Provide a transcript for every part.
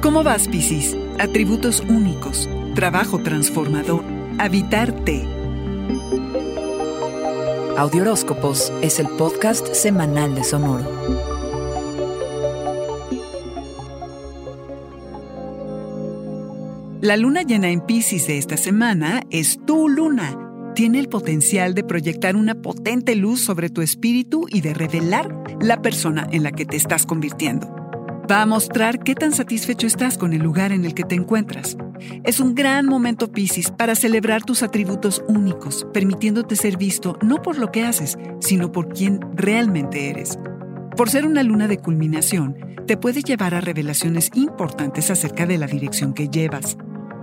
¿Cómo vas, Piscis? Atributos únicos, trabajo transformador, habitarte. Audioróscopos es el podcast semanal de Sonoro. La luna llena en Piscis de esta semana es tu luna. Tiene el potencial de proyectar una potente luz sobre tu espíritu y de revelar la persona en la que te estás convirtiendo. Va a mostrar qué tan satisfecho estás con el lugar en el que te encuentras. Es un gran momento, Piscis, para celebrar tus atributos únicos, permitiéndote ser visto no por lo que haces, sino por quien realmente eres. Por ser una luna de culminación, te puede llevar a revelaciones importantes acerca de la dirección que llevas.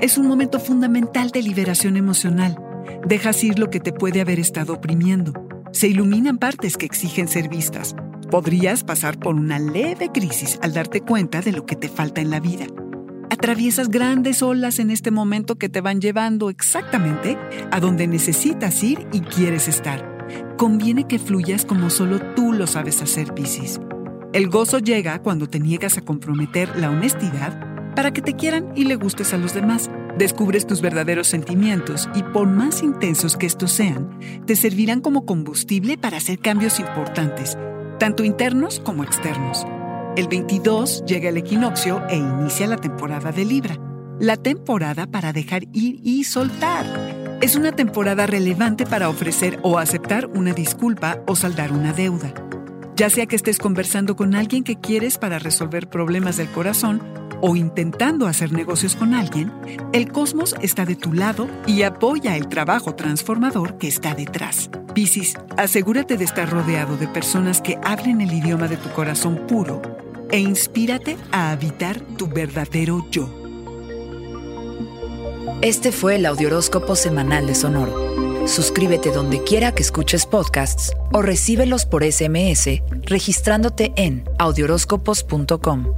Es un momento fundamental de liberación emocional. Dejas ir lo que te puede haber estado oprimiendo. Se iluminan partes que exigen ser vistas. Podrías pasar por una leve crisis al darte cuenta de lo que te falta en la vida. Atraviesas grandes olas en este momento que te van llevando exactamente a donde necesitas ir y quieres estar. Conviene que fluyas como solo tú lo sabes hacer, Piscis. El gozo llega cuando te niegas a comprometer la honestidad para que te quieran y le gustes a los demás. Descubres tus verdaderos sentimientos y por más intensos que estos sean, te servirán como combustible para hacer cambios importantes, tanto internos como externos. El 22 llega el equinoccio e inicia la temporada de Libra, la temporada para dejar ir y soltar. Es una temporada relevante para ofrecer o aceptar una disculpa o saldar una deuda. Ya sea que estés conversando con alguien que quieres para resolver problemas del corazón o intentando hacer negocios con alguien, el cosmos está de tu lado y apoya el trabajo transformador que está detrás. Piscis, asegúrate de estar rodeado de personas que hablen el idioma de tu corazón puro e inspírate a habitar tu verdadero yo. Este fue el Audioróscopo semanal de Sonoro. Suscríbete donde quiera que escuches podcasts o recíbelos por SMS registrándote en audioróscopos.com.